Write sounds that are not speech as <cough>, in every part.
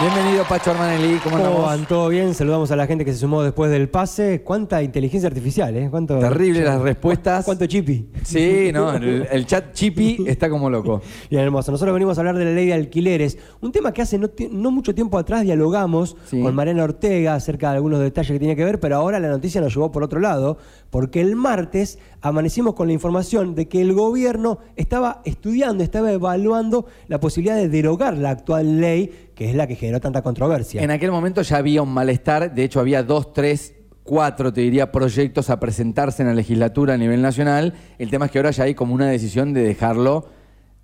Bienvenido Pacho Armanelli, ¿cómo ¿Cómo andamos? van? ¿Todo bien? Saludamos a la gente que se sumó después del pase. ¿Cuánta inteligencia artificial, eh? ¿Cuánto, Terrible las respuestas. ¿Cuánto chipi? Sí, no, el, el chat chippy está como loco. <laughs> Bien, hermoso. Nosotros venimos a hablar de la ley de alquileres, un tema que hace no, mucho tiempo atrás dialogamos Sí. con Mariana Ortega acerca de algunos detalles que tiene que ver, pero ahora la noticia nos llevó por otro lado, porque el martes amanecimos con la información de que el gobierno estaba estudiando, estaba evaluando la posibilidad de derogar la actual ley, que es la que generó tanta controversia. En aquel momento ya había un malestar, de hecho había dos, tres, cuatro, te diría, proyectos a presentarse en la legislatura a nivel nacional. El tema es que ahora ya hay como una decisión de dejarlo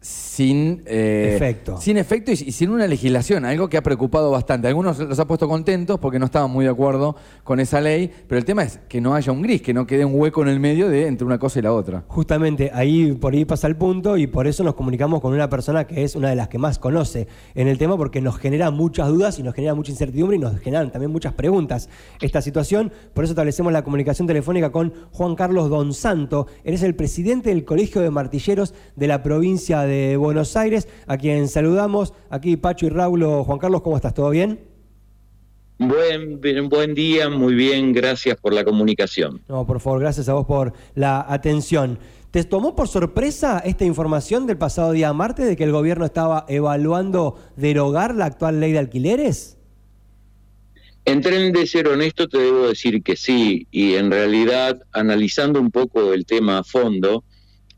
sin eh, Efecto. Sin efecto y, y sin una legislación, algo que ha preocupado bastante. Algunos los ha puesto contentos porque no estaban muy de acuerdo con esa ley, pero el tema es que no haya un gris, que no quede un hueco en el medio de entre una cosa y la otra. Justamente ahí por ahí pasa el punto y por eso nos comunicamos con una persona que es una de las que más conoce en el tema porque nos genera muchas dudas y nos genera mucha incertidumbre y nos generan también muchas preguntas esta situación. Por eso establecemos la comunicación telefónica con Juan Carlos Don Santo. Él es el presidente del Colegio de Martilleros de la provincia de Buenos Aires, a quien saludamos. Aquí Pacho y Raulo. Juan Carlos, ¿cómo estás? ¿Todo bien? Buen, buen día, muy bien, gracias por la comunicación. No, por favor, gracias a vos por la atención. ¿Te tomó por sorpresa esta información del pasado día martes de que el gobierno estaba evaluando derogar la actual ley de alquileres? En tren de ser honesto te debo decir que sí, y en realidad analizando un poco el tema a fondo,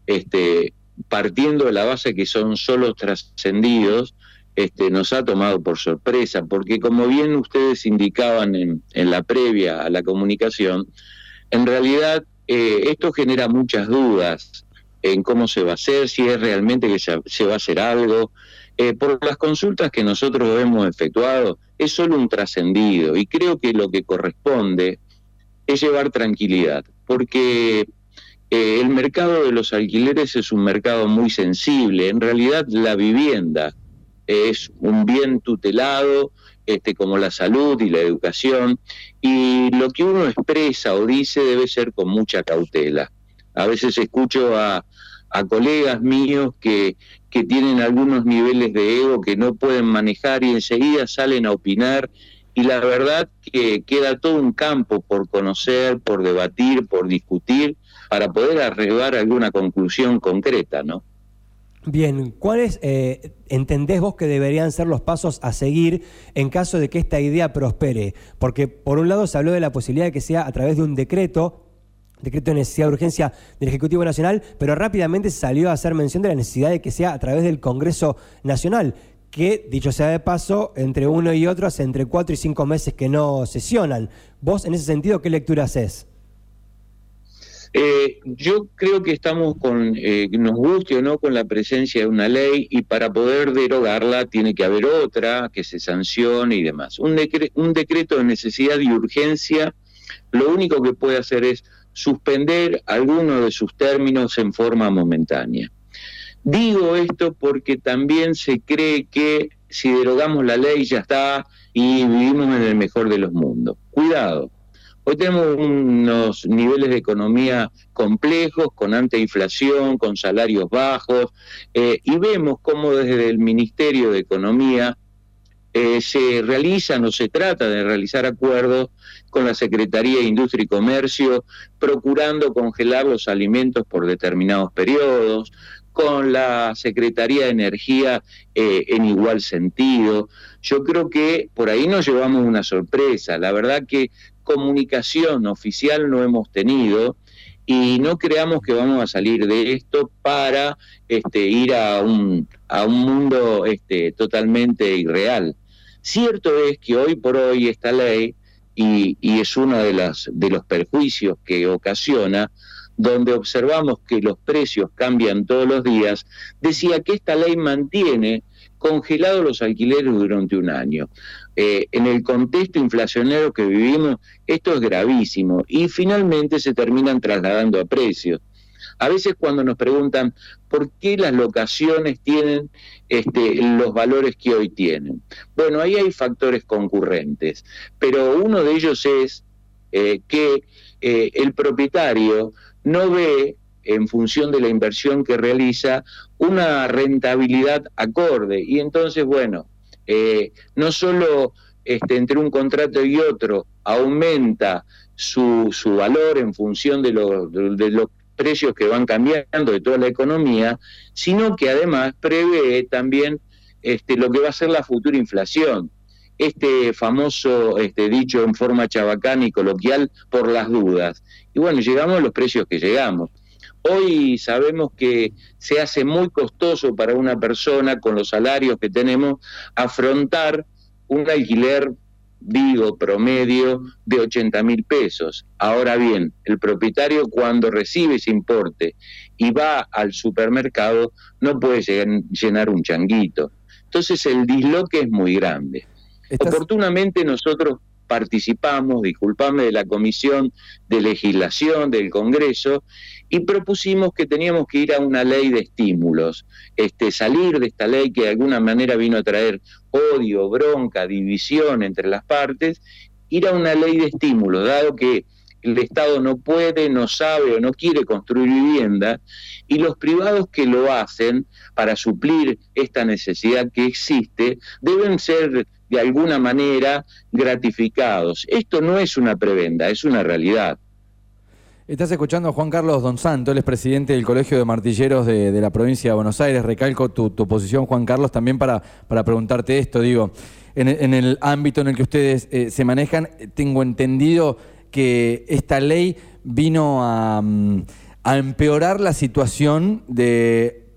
este, partiendo de la base que son solo trascendidos, este, nos ha tomado por sorpresa, porque como bien ustedes indicaban en, en la previa a la comunicación, en realidad eh, esto genera muchas dudas en cómo se va a hacer, si es realmente que se, se va a hacer algo. Eh, por las consultas que nosotros hemos efectuado, es solo un trascendido y creo que lo que corresponde es llevar tranquilidad, porque eh, el mercado de los alquileres es un mercado muy sensible. En realidad la vivienda es un bien tutelado, este, como la salud y la educación, y lo que uno expresa o dice debe ser con mucha cautela. A veces escucho a, colegas míos que, que tienen algunos niveles de ego que no pueden manejar y enseguida salen a opinar y la verdad que queda todo un campo por conocer, por debatir, por discutir, para poder arribar a alguna conclusión concreta, ¿no? Bien, ¿cuáles eh, entendés vos que deberían ser los pasos a seguir en caso de que esta idea prospere? Porque por un lado se habló de la posibilidad de que sea a través de un decreto, decreto de necesidad de urgencia del Ejecutivo Nacional, pero rápidamente se salió a hacer mención de la necesidad de que sea a través del Congreso Nacional, que, dicho sea de paso, entre uno y otro hace entre cuatro y cinco meses que no sesionan. ¿Vos en ese sentido qué lectura haces? Eh, yo creo que estamos con, eh, nos guste o no, con la presencia de una ley y para poder derogarla tiene que haber otra que se sancione y demás. Un, un decreto de necesidad y urgencia lo único que puede hacer es suspender algunos de sus términos en forma momentánea. Digo esto porque también se cree que si derogamos la ley ya está y vivimos en el mejor de los mundos. Cuidado. Hoy tenemos unos niveles de economía complejos, con alta inflación, con salarios bajos, eh, y vemos cómo desde el Ministerio de Economía eh, se realizan o se trata de realizar acuerdos con la Secretaría de Industria y Comercio, procurando congelar los alimentos por determinados periodos, con la Secretaría de Energía eh, en igual sentido. Yo creo que por ahí nos llevamos una sorpresa. La verdad que comunicación oficial no hemos tenido y no creamos que vamos a salir de esto para este, ir a un, a un mundo este, totalmente irreal. Cierto es que hoy por hoy esta ley, y, y es uno de, las, de los perjuicios que ocasiona, donde observamos que los precios cambian todos los días, decía que esta ley mantiene congelados los alquileres durante un año. Eh, en el contexto inflacionario que vivimos, esto es gravísimo y finalmente se terminan trasladando a precios. A veces cuando nos preguntan por qué las locaciones tienen este, los valores que hoy tienen. Bueno, ahí hay factores concurrentes, pero uno de ellos es eh, que eh, el propietario no ve en función de la inversión que realiza una rentabilidad acorde. Y entonces, bueno, eh, no solo este, entre un contrato y otro aumenta su, su valor en función de, de los precios que van cambiando de toda la economía, sino que además prevé también este, lo que va a ser la futura inflación. Este famoso este, dicho en forma chabacana y coloquial, por las dudas. Y bueno, llegamos a los precios que llegamos. Hoy sabemos que se hace muy costoso para una persona con los salarios que tenemos afrontar un alquiler, digo, promedio de 80 mil pesos. Ahora bien, el propietario cuando recibe ese importe y va al supermercado no puede llenar un changuito. Entonces el disloque es muy grande. Oportunamente nosotros participamos, disculpame, de la Comisión de Legislación del Congreso y propusimos que teníamos que ir a una ley de estímulos, este, salir de esta ley que de alguna manera vino a traer odio, bronca, división entre las partes, ir a una ley de estímulos, dado que el Estado no puede, no sabe o no quiere construir vivienda, y los privados que lo hacen para suplir esta necesidad que existe deben ser de alguna manera gratificados. Esto no es una prebenda, es una realidad. Estás escuchando a Juan Carlos Don Santo, él es presidente del Colegio de Martilleros de, la provincia de Buenos Aires. Recalco tu, posición, Juan Carlos, también para, para preguntarte esto. Digo, en, el ámbito en el que ustedes eh, se manejan, tengo entendido que esta ley vino a, mm, a empeorar la situación de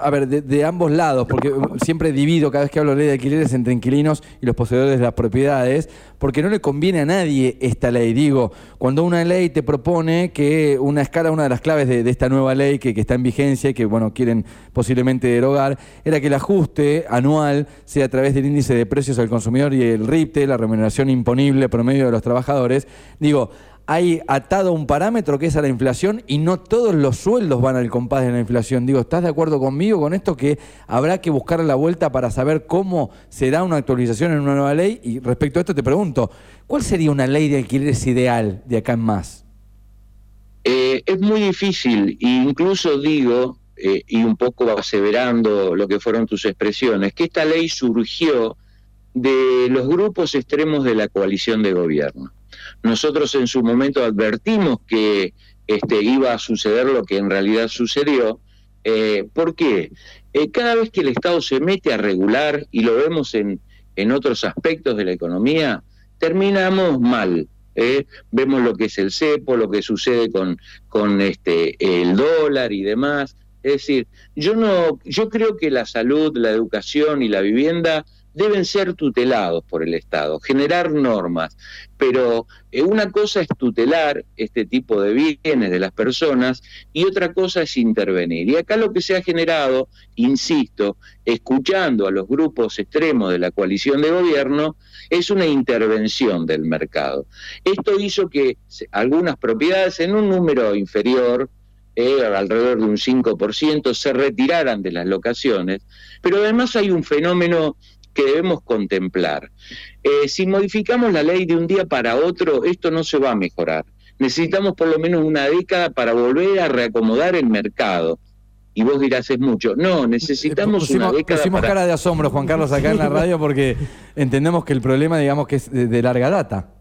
a ver, de, ambos lados, porque siempre divido cada vez que hablo de ley de alquileres entre inquilinos y los poseedores de las propiedades, porque no le conviene a nadie esta ley. Digo, cuando una ley te propone que una escala, una de las claves de, esta nueva ley que, está en vigencia y que, bueno, quieren posiblemente derogar, era que el ajuste anual sea a través del índice de precios al consumidor y el RIPTE, la remuneración imponible promedio de los trabajadores. Digo, hay atado un parámetro que es a la inflación y no todos los sueldos van al compás de la inflación. Digo, ¿estás de acuerdo conmigo con esto que habrá que buscar la vuelta para saber cómo será una actualización en una nueva ley? Y respecto a esto te pregunto, ¿cuál sería una ley de alquileres ideal de acá en más? Eh, es muy difícil, e incluso digo, eh, y un poco aseverando lo que fueron tus expresiones, que esta ley surgió de los grupos extremos de la coalición de gobierno. Nosotros en su momento advertimos que este, iba a suceder lo que en realidad sucedió. Eh, ¿Por qué? Eh, cada vez que el Estado se mete a regular, y lo vemos en, en otros aspectos de la economía, terminamos mal. ¿eh? Vemos lo que es el cepo, lo que sucede con, con este, el dólar y demás. Es decir, yo no, yo creo que la salud, la educación y la vivienda deben ser tutelados por el Estado, generar normas, pero eh, una cosa es tutelar este tipo de bienes de las personas y otra cosa es intervenir. Y acá lo que se ha generado, insisto, escuchando a los grupos extremos de la coalición de gobierno, es una intervención del mercado. Esto hizo que algunas propiedades en un número inferior, eh, alrededor de un 5%, se retiraran de las locaciones, pero además hay un fenómeno que debemos contemplar. Eh, si modificamos la ley de un día para otro, esto no se va a mejorar. Necesitamos por lo menos una década para volver a reacomodar el mercado. Y vos dirás, es mucho. No, necesitamos una década. Pusimos cara de asombro, Juan Carlos, acá en la <laughs> radio, porque entendemos que el problema, digamos, que es de, larga data.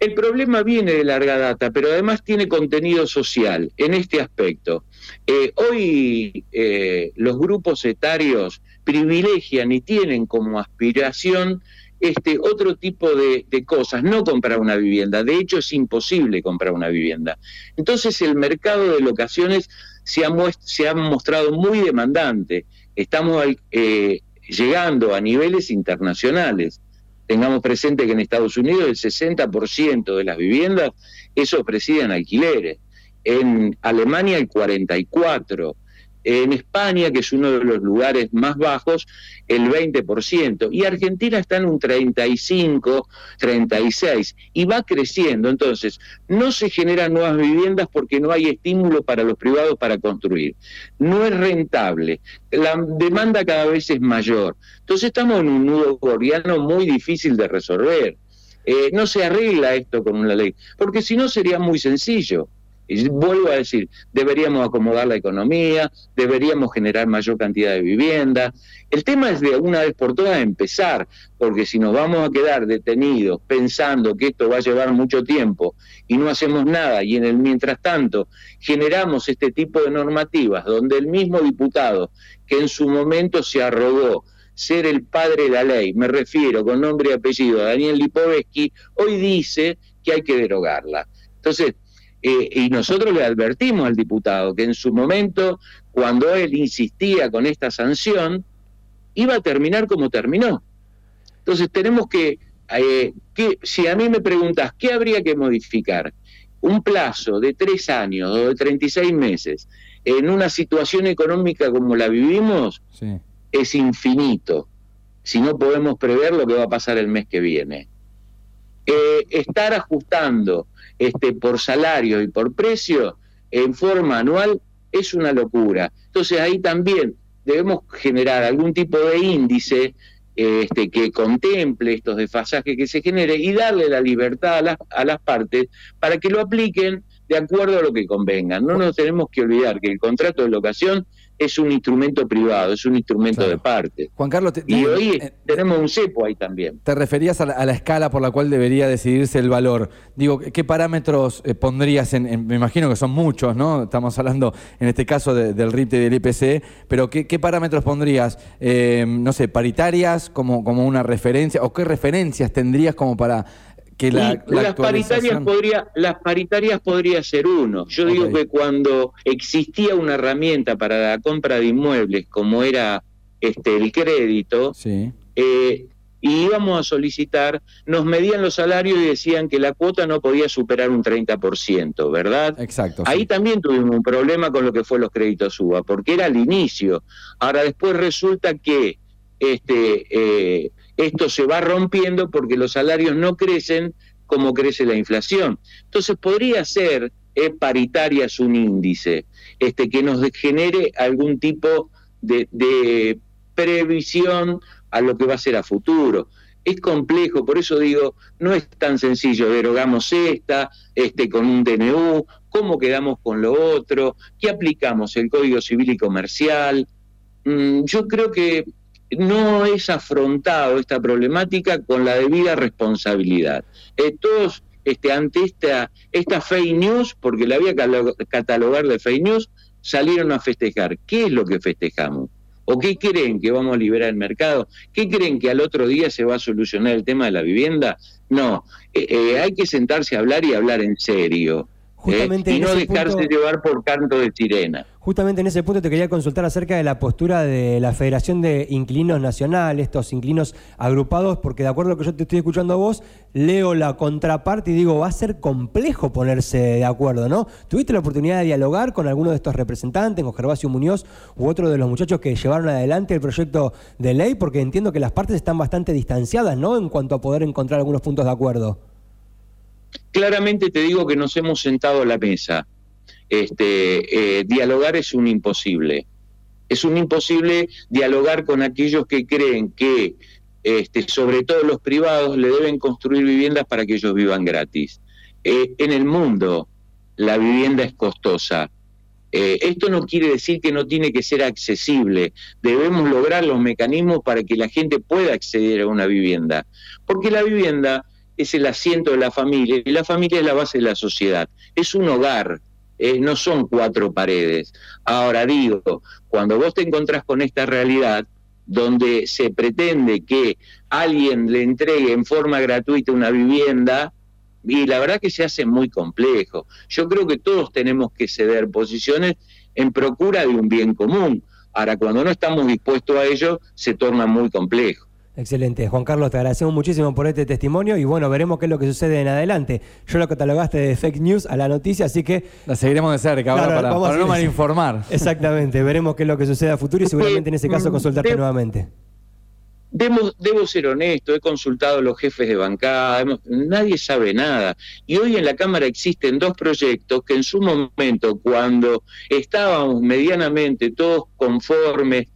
El problema viene de larga data, pero además tiene contenido social en este aspecto. Eh, hoy eh, los grupos etarios privilegian y tienen como aspiración este otro tipo de, cosas, no comprar una vivienda. De hecho, es imposible comprar una vivienda. Entonces, el mercado de locaciones se ha, se ha mostrado muy demandante. Estamos eh, llegando a niveles internacionales. Tengamos presente que en Estados Unidos el 60% de las viviendas es ofrecida en alquileres. En Alemania el 44%. En España, que es uno de los lugares más bajos, el 20%. Y Argentina está en un 35, 36 y va creciendo. Entonces, no se generan nuevas viviendas porque no hay estímulo para los privados para construir. No es rentable. La demanda cada vez es mayor. Entonces, estamos en un nudo gordiano muy difícil de resolver. Eh, no se arregla esto con una ley, porque si no sería muy sencillo. Y vuelvo a decir, deberíamos acomodar la economía, deberíamos generar mayor cantidad de vivienda. El tema es de una vez por todas empezar, porque si nos vamos a quedar detenidos pensando que esto va a llevar mucho tiempo y no hacemos nada y en el mientras tanto generamos este tipo de normativas donde el mismo diputado que en su momento se arrogó ser el padre de la ley, me refiero con nombre y apellido a Daniel Lipovetsky, hoy dice que hay que derogarla. Entonces, eh, y nosotros le advertimos al diputado que en su momento, cuando él insistía con esta sanción, iba a terminar como terminó. Entonces tenemos que, eh, que, si a mí me preguntas, ¿qué habría que modificar? Un plazo de tres años o de 36 meses en una situación económica como la vivimos, sí es infinito si no podemos prever lo que va a pasar el mes que viene. Eh, estar ajustando este, por salario y por precio en forma anual es una locura. Entonces ahí también debemos generar algún tipo de índice este, que contemple estos desfasajes que se genere y darle la libertad a las, a las partes para que lo apliquen de acuerdo a lo que convengan. No nos tenemos que olvidar que el contrato de locación es un instrumento privado, es un instrumento de parte. Juan Carlos, y hoy eh, tenemos un cepo ahí también. Te referías a la, escala por la cual debería decidirse el valor. Digo, ¿qué parámetros eh, pondrías en, me imagino que son muchos, ¿no? Estamos hablando en este caso del RIT y del IPC, pero ¿qué, parámetros pondrías? Eh, no sé, paritarias como, como una referencia, o qué referencias tendrías como para las paritarias podría las paritarias podría ser uno yo digo que cuando existía una herramienta para la compra de inmuebles como era este el crédito eh, y íbamos a solicitar, nos medían los salarios y decían que la cuota no podía superar un 30%, ¿verdad? Exacto. Ahí también tuvimos un problema con lo que fue los créditos UBA, porque era al inicio. Ahora después resulta que este, eh, esto se va rompiendo porque los salarios no crecen como crece la inflación. Entonces podría ser eh, paritarias un índice este, que nos genere algún tipo de, previsión a lo que va a ser a futuro. Es complejo, por eso digo, no es tan sencillo, derogamos esta, este, con un DNU, cómo quedamos con lo otro, qué aplicamos, el Código Civil y Comercial. Mm, yo creo que no es afrontado esta problemática con la debida responsabilidad. Eh, todos este, ante esta, esta fake news, porque la había catalogar de fake news, salieron a festejar. ¿Qué es lo que festejamos? ¿O qué creen que vamos a liberar el mercado? ¿Qué creen que al otro día se va a solucionar el tema de la vivienda? No, eh, eh, hay que sentarse a hablar y hablar en serio. Y no dejarse llevar por canto de sirena. Justamente en ese punto te quería consultar acerca de la postura de la Federación de Inquilinos Nacional, estos inquilinos agrupados, porque de acuerdo a lo que yo te estoy escuchando a vos, leo la contraparte y digo, va a ser complejo ponerse de acuerdo, ¿no? ¿Tuviste la oportunidad de dialogar con alguno de estos representantes, con Gervasio Muñoz u otro de los muchachos que llevaron adelante el proyecto de ley? Porque entiendo que las partes están bastante distanciadas, ¿no? En cuanto a poder encontrar algunos puntos de acuerdo. Claramente te digo que nos hemos sentado a la mesa este, eh, dialogar es un imposible. Es un imposible dialogar con aquellos que creen que, este, sobre todo los privados, le deben construir viviendas para que ellos vivan gratis. Eh, en el mundo la vivienda es costosa. Eh, esto no quiere decir que no tiene que ser accesible. Debemos lograr los mecanismos para que la gente pueda acceder a una vivienda. Porque la vivienda es el asiento de la familia y la familia es la base de la sociedad. Es un hogar no son cuatro paredes. Ahora digo, cuando vos te encontrás con esta realidad, donde se pretende que alguien le entregue en forma gratuita una vivienda, y la verdad que se hace muy complejo. Yo creo que todos tenemos que ceder posiciones en procura de un bien común. Ahora, cuando no estamos dispuestos a ello, se torna muy complejo. Excelente. Juan Carlos, te agradecemos muchísimo por este testimonio y bueno, veremos qué es lo que sucede en adelante. Yo lo catalogaste de fake news a la noticia, así que... La seguiremos de cerca ahora para, vamos a para no malinformar. <laughs> Exactamente, veremos qué es lo que sucede a futuro y seguramente en ese caso Mm, consultarte nuevamente. Debo, debo ser honesto, he consultado a los jefes de bancada, hemos- nadie sabe nada. Y hoy en la Cámara existen dos proyectos que en su momento, cuando estábamos medianamente todos conformes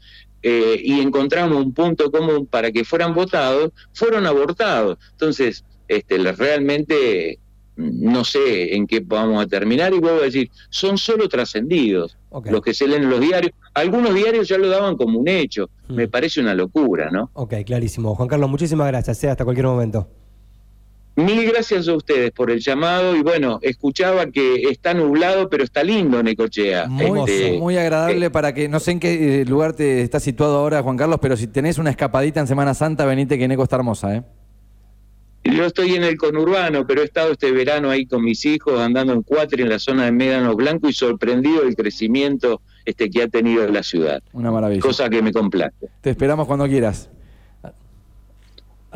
eh, y encontramos un punto común para que fueran votados, fueron abortados. Entonces, este, realmente no sé en qué vamos a terminar y vuelvo a decir, son solo trascendidos los que se leen en los diarios. Algunos diarios ya lo daban como un hecho. Mm. Me parece una locura, ¿no? Ok, clarísimo. Juan Carlos, muchísimas gracias. eh, hasta cualquier momento. Mil gracias a ustedes por el llamado y bueno, escuchaba que está nublado, pero está lindo Necochea. Muy, Este, muy agradable eh, para que, no sé en qué eh, lugar te está situado ahora, Juan Carlos, pero si tenés una escapadita en Semana Santa, venite que Neco está hermosa, ¿eh? Yo estoy en el conurbano, pero he estado este verano ahí con mis hijos andando en cuatro en la zona de Médano Blanco y sorprendido del crecimiento este que ha tenido la ciudad, Una maravilla. cosa que me complace. Te esperamos cuando quieras.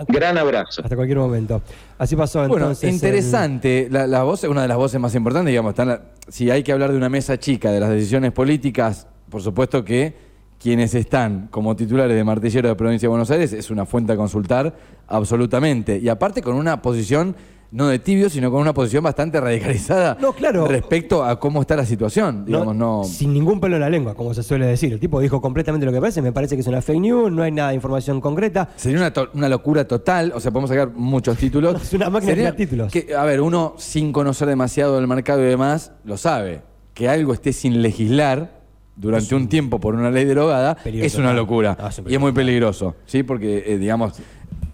Gran abrazo. Hasta cualquier momento. Así pasó Bueno, entonces. interesante. La, la voz es una de las voces más importantes, digamos. la- si hay que hablar de una mesa chica de las decisiones políticas, por supuesto que quienes están como titulares de Martillero de Provincia de Buenos Aires es una fuente a consultar absolutamente. Y aparte con una posición no de tibio, sino con una posición bastante radicalizada No, claro. respecto a cómo está la situación. Digamos, no, Sin ningún pelo en la lengua, como se suele decir. El tipo dijo completamente lo que parece. Me parece que es una fake news, no hay nada de información concreta. Sería una, to- una locura total, o sea, podemos sacar muchos títulos. <laughs> Es una máquina de Sería crear títulos. que, a ver, uno sin conocer demasiado del mercado y demás, lo sabe. Que algo esté sin legislar durante un tiempo por una ley derogada es una locura. Ah, es un y es muy peligro. peligroso, ¿sí? Porque, eh, digamos,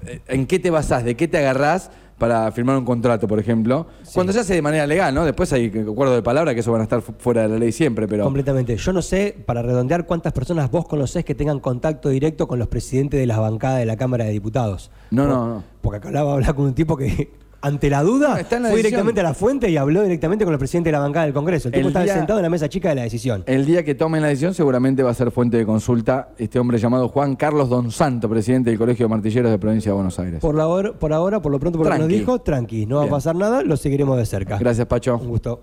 eh, ¿en qué te basás? ¿De qué te agarrás para firmar un contrato, por ejemplo? Cuando se hace de manera legal, ¿no? Después hay acuerdos de palabra que eso van a estar fu- fuera de la ley siempre, pero... Completamente. Yo no sé, para redondear, cuántas personas vos conocés que tengan contacto directo con los presidentes de las bancadas de la Cámara de Diputados. No, Por- no, no. Porque acá hablaba hablar con un tipo que, ante la duda, fue directamente a la fuente y habló directamente con el presidente de la bancada del Congreso. El tipo El estaba día- sentado en la mesa chica de la decisión. El día que tomen la decisión seguramente va a ser fuente de consulta este hombre llamado Juan Carlos Don Santo, presidente del Colegio de Martilleros de Provincia de Buenos Aires. Por, la hora, por ahora, por lo pronto, por lo que nos dijo, tranqui, no va a pasar nada, lo seguiremos de cerca. Gracias, Pacho. Un gusto.